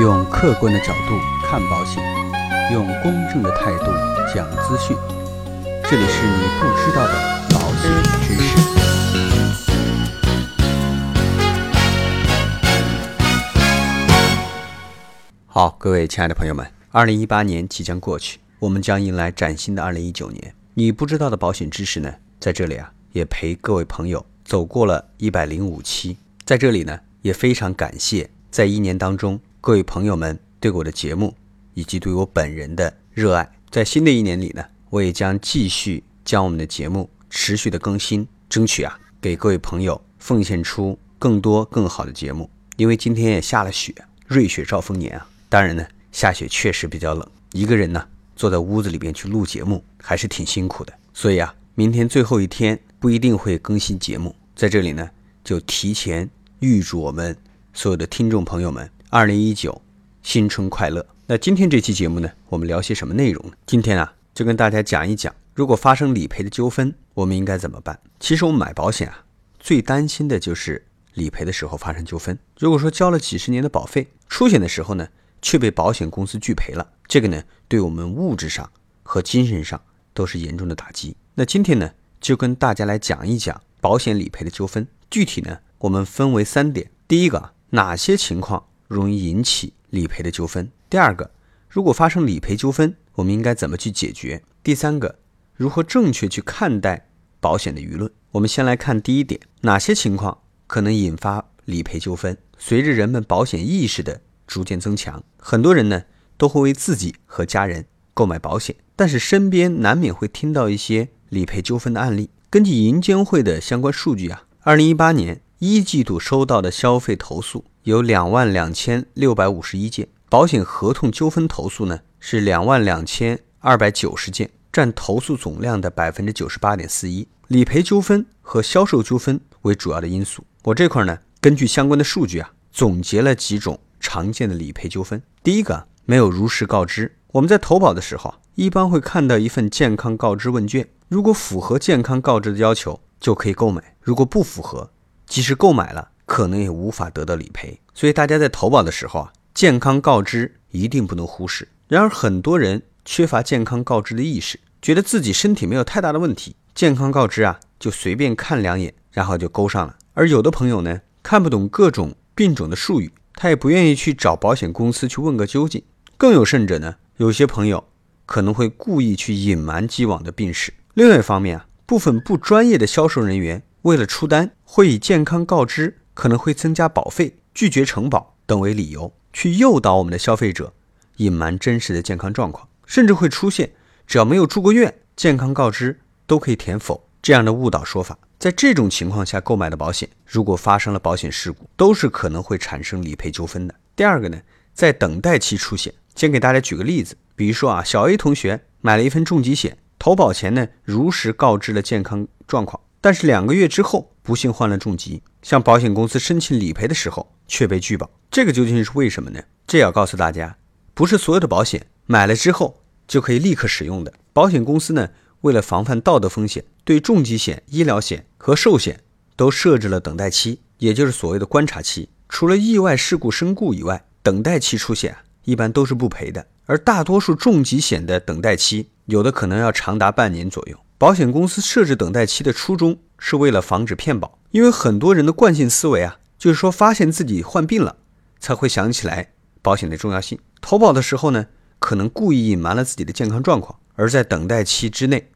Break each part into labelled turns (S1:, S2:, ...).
S1: 用客观的角度看保险，用公正的态度讲资讯。这里是你不知道的保险知识。好，各位亲爱的朋友们，二零一八年即将过去，我们将迎来崭新的二零一九年。你不知道的保险知识呢，在这里啊，也陪各位朋友走过了一百零五期。在这里呢，也非常感谢在一年当中各位朋友们对我的节目以及对我本人的热爱。在新的一年里呢，我也将继续将我们的节目持续的更新，争取啊给各位朋友奉献出更多更好的节目。因为今天也下了雪，瑞雪兆丰年啊。当然呢，下雪确实比较冷，一个人呢坐在屋子里边去录节目还是挺辛苦的。所以啊，明天最后一天不一定会更新节目，在这里呢就提前预祝我们所有的听众朋友们二零一九新春快乐。那今天这期节目呢，我们聊些什么内容呢？今天啊，就跟大家讲一讲，如果发生理赔的纠纷，我们应该怎么办？其实我们买保险啊，最担心的就是理赔的时候发生纠纷。如果说交了几十年的保费，出险的时候呢？却被保险公司拒赔了，这个呢，对我们物质上和精神上都是严重的打击。那今天呢，就跟大家来讲一讲保险理赔的纠纷。具体呢，我们分为三点：第一个，哪些情况容易引起理赔的纠纷；第二个，如果发生理赔纠纷，我们应该怎么去解决；第三个，如何正确去看待保险的舆论。我们先来看第一点，哪些情况可能引发理赔纠纷？随着人们保险意识的逐渐增强，很多人呢都会为自己和家人购买保险，但是身边难免会听到一些理赔纠纷的案例。根据银监会的相关数据啊，二零一八年一季度收到的消费投诉有两万两千六百五十一件，保险合同纠纷投诉呢是两万两千二百九十件，占投诉总量的百分之九十八点四一。理赔纠纷和销售纠纷为主要的因素。我这块呢，根据相关的数据啊，总结了几种。常见的理赔纠纷，第一个没有如实告知。我们在投保的时候啊，一般会看到一份健康告知问卷，如果符合健康告知的要求，就可以购买；如果不符合，即使购买了，可能也无法得到理赔。所以大家在投保的时候啊，健康告知一定不能忽视。然而很多人缺乏健康告知的意识，觉得自己身体没有太大的问题，健康告知啊就随便看两眼，然后就勾上了。而有的朋友呢，看不懂各种病种的术语。他也不愿意去找保险公司去问个究竟，更有甚者呢，有些朋友可能会故意去隐瞒既往的病史。另外一方面啊，部分不专业的销售人员为了出单，会以健康告知可能会增加保费、拒绝承保等为理由，去诱导我们的消费者隐瞒真实的健康状况，甚至会出现只要没有住过院，健康告知都可以填否这样的误导说法。在这种情况下购买的保险，如果发生了保险事故，都是可能会产生理赔纠纷的。第二个呢，在等待期出险，先给大家举个例子，比如说啊，小 A 同学买了一份重疾险，投保前呢如实告知了健康状况，但是两个月之后不幸患了重疾，向保险公司申请理赔的时候却被拒保，这个究竟是为什么呢？这要告诉大家，不是所有的保险买了之后就可以立刻使用的，保险公司呢。为了防范道德风险，对重疾险、医疗险和寿险都设置了等待期，也就是所谓的观察期。除了意外事故身故以外，等待期出险一般都是不赔的。而大多数重疾险的等待期，有的可能要长达半年左右。保险公司设置等待期的初衷是为了防止骗保，因为很多人的惯性思维啊，就是说发现自己患病了，才会想起来保险的重要性。投保的时候呢，可能故意隐瞒了自己的健康状况。而在等待期之内，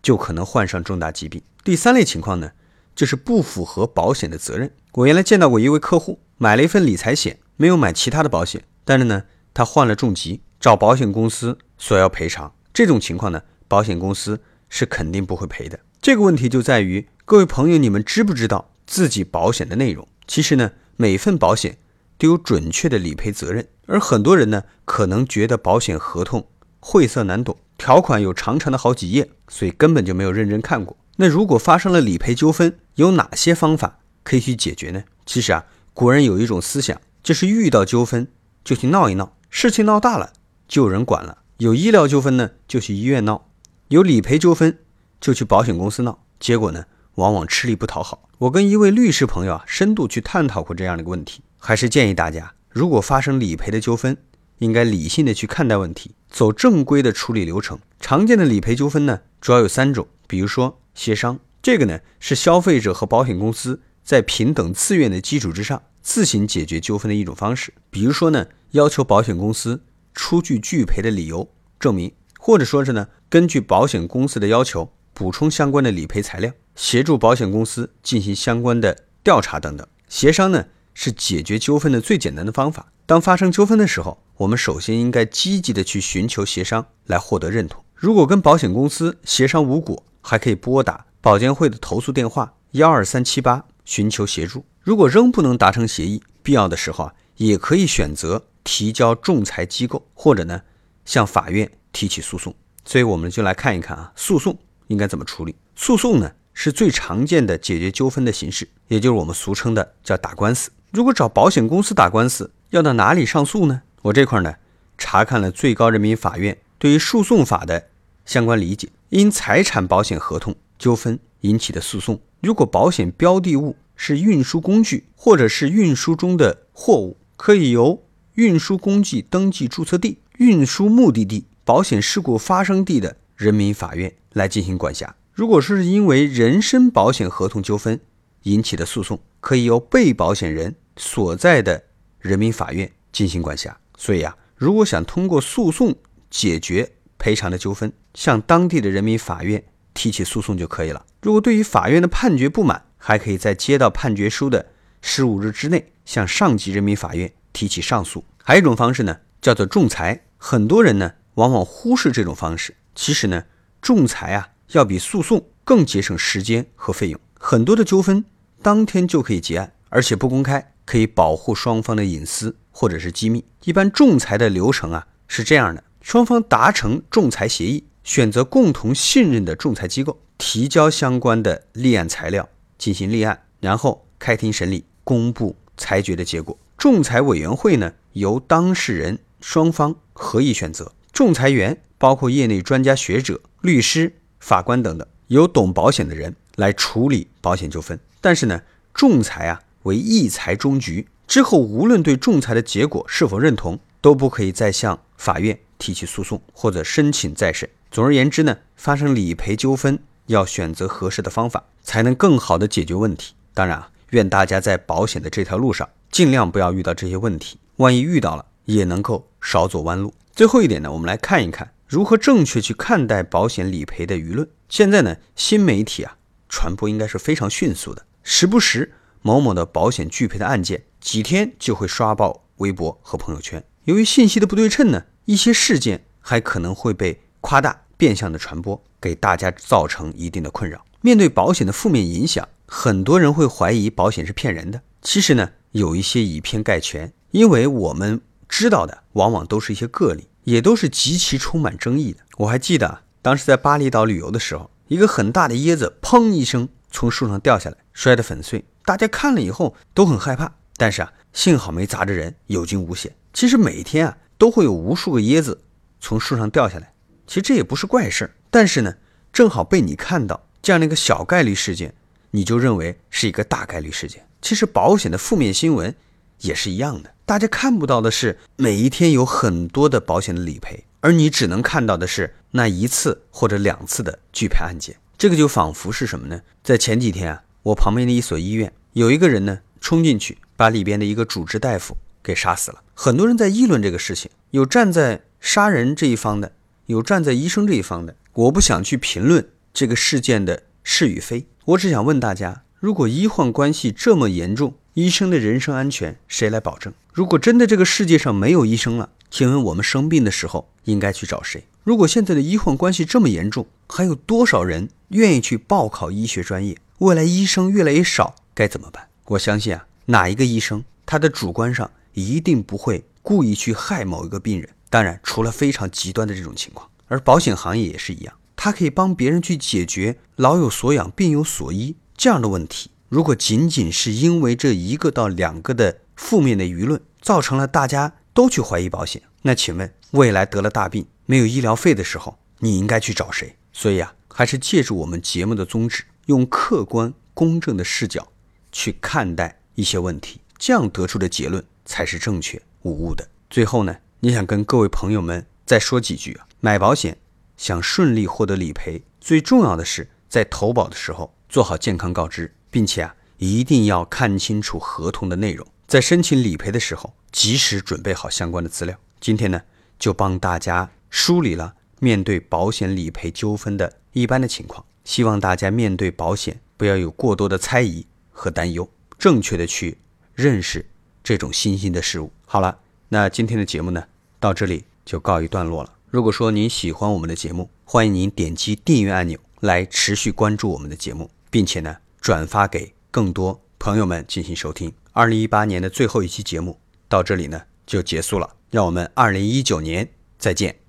S1: 就可能患上重大疾病。第三类情况呢，就是不符合保险的责任。我原来见到过一位客户买了一份理财险，没有买其他的保险，但是呢，他患了重疾，找保险公司索要赔偿。这种情况呢，保险公司是肯定不会赔的。这个问题就在于各位朋友，你们知不知道自己保险的内容？其实呢，每份保险都有准确的理赔责任，而很多人呢，可能觉得保险合同晦涩难懂。条款有长长的好几页，所以根本就没有认真看过。那如果发生了理赔纠纷，有哪些方法可以去解决呢？其实啊，古人有一种思想，就是遇到纠纷就去闹一闹，事情闹大了就有人管了。有医疗纠纷呢，就去医院闹；有理赔纠纷就去保险公司闹。结果呢，往往吃力不讨好。我跟一位律师朋友啊，深度去探讨过这样的一个问题，还是建议大家如果发生理赔的纠纷，应该理性的去看待问题，走正规的处理流程。常见的理赔纠纷呢，主要有三种，比如说协商，这个呢是消费者和保险公司在平等自愿的基础之上自行解决纠纷的一种方式。比如说呢，要求保险公司出具拒赔的理由证明，或者说是呢，根据保险公司的要求补充相关的理赔材料，协助保险公司进行相关的调查等等。协商呢是解决纠纷的最简单的方法。当发生纠纷的时候，我们首先应该积极的去寻求协商来获得认同。如果跟保险公司协商无果，还可以拨打保监会的投诉电话幺二三七八寻求协助。如果仍不能达成协议，必要的时候啊，也可以选择提交仲裁机构，或者呢向法院提起诉讼。所以我们就来看一看啊，诉讼应该怎么处理。诉讼呢是最常见的解决纠纷的形式，也就是我们俗称的叫打官司。如果找保险公司打官司，要到哪里上诉呢？我这块呢查看了最高人民法院。对于诉讼法的相关理解，因财产保险合同纠纷引起的诉讼，如果保险标的物是运输工具或者是运输中的货物，可以由运输工具登记注册地、运输目的地、保险事故发生地的人民法院来进行管辖。如果是因为人身保险合同纠纷引起的诉讼，可以由被保险人所在的人民法院进行管辖。所以啊，如果想通过诉讼，解决赔偿的纠纷，向当地的人民法院提起诉讼就可以了。如果对于法院的判决不满，还可以在接到判决书的十五日之内，向上级人民法院提起上诉。还有一种方式呢，叫做仲裁。很多人呢，往往忽视这种方式。其实呢，仲裁啊，要比诉讼更节省时间和费用。很多的纠纷当天就可以结案，而且不公开，可以保护双方的隐私或者是机密。一般仲裁的流程啊是这样的。双方达成仲裁协议，选择共同信任的仲裁机构，提交相关的立案材料进行立案，然后开庭审理，公布裁决的结果。仲裁委员会呢，由当事人双方合议选择，仲裁员包括业内专家学者、律师、法官等等，由懂保险的人来处理保险纠纷。但是呢，仲裁啊为一裁终局，之后无论对仲裁的结果是否认同，都不可以再向法院。提起诉讼或者申请再审。总而言之呢，发生理赔纠纷要选择合适的方法，才能更好的解决问题。当然啊，愿大家在保险的这条路上尽量不要遇到这些问题，万一遇到了，也能够少走弯路。最后一点呢，我们来看一看如何正确去看待保险理赔的舆论。现在呢，新媒体啊传播应该是非常迅速的，时不时某某的保险拒赔的案件，几天就会刷爆微博和朋友圈。由于信息的不对称呢。一些事件还可能会被夸大、变相的传播，给大家造成一定的困扰。面对保险的负面影响，很多人会怀疑保险是骗人的。其实呢，有一些以偏概全，因为我们知道的往往都是一些个例，也都是极其充满争议的。我还记得当时在巴厘岛旅游的时候，一个很大的椰子砰一声从树上掉下来，摔得粉碎，大家看了以后都很害怕。但是啊，幸好没砸着人，有惊无险。其实每天啊。都会有无数个椰子从树上掉下来，其实这也不是怪事儿。但是呢，正好被你看到这样的一个小概率事件，你就认为是一个大概率事件。其实保险的负面新闻也是一样的，大家看不到的是每一天有很多的保险的理赔，而你只能看到的是那一次或者两次的拒赔案件。这个就仿佛是什么呢？在前几天啊，我旁边的一所医院有一个人呢冲进去，把里边的一个主治大夫。给杀死了，很多人在议论这个事情，有站在杀人这一方的，有站在医生这一方的。我不想去评论这个事件的是与非，我只想问大家：如果医患关系这么严重，医生的人身安全谁来保证？如果真的这个世界上没有医生了，请问我们生病的时候应该去找谁？如果现在的医患关系这么严重，还有多少人愿意去报考医学专业？未来医生越来越少，该怎么办？我相信啊，哪一个医生他的主观上。一定不会故意去害某一个病人，当然，除了非常极端的这种情况，而保险行业也是一样，它可以帮别人去解决老有所养、病有所医这样的问题。如果仅仅是因为这一个到两个的负面的舆论，造成了大家都去怀疑保险，那请问未来得了大病没有医疗费的时候，你应该去找谁？所以啊，还是借助我们节目的宗旨，用客观公正的视角去看待一些问题，这样得出的结论。才是正确无误的。最后呢，你想跟各位朋友们再说几句啊？买保险想顺利获得理赔，最重要的是在投保的时候做好健康告知，并且啊一定要看清楚合同的内容，在申请理赔的时候及时准备好相关的资料。今天呢，就帮大家梳理了面对保险理赔纠纷的一般的情况，希望大家面对保险不要有过多的猜疑和担忧，正确的去认识这种新兴的事物。好了，那今天的节目呢，到这里就告一段落了。如果说您喜欢我们的节目，欢迎您点击订阅按钮来持续关注我们的节目，并且呢，转发给更多朋友们进行收听。二零一八年的最后一期节目到这里呢就结束了。让我们二零一九年再见。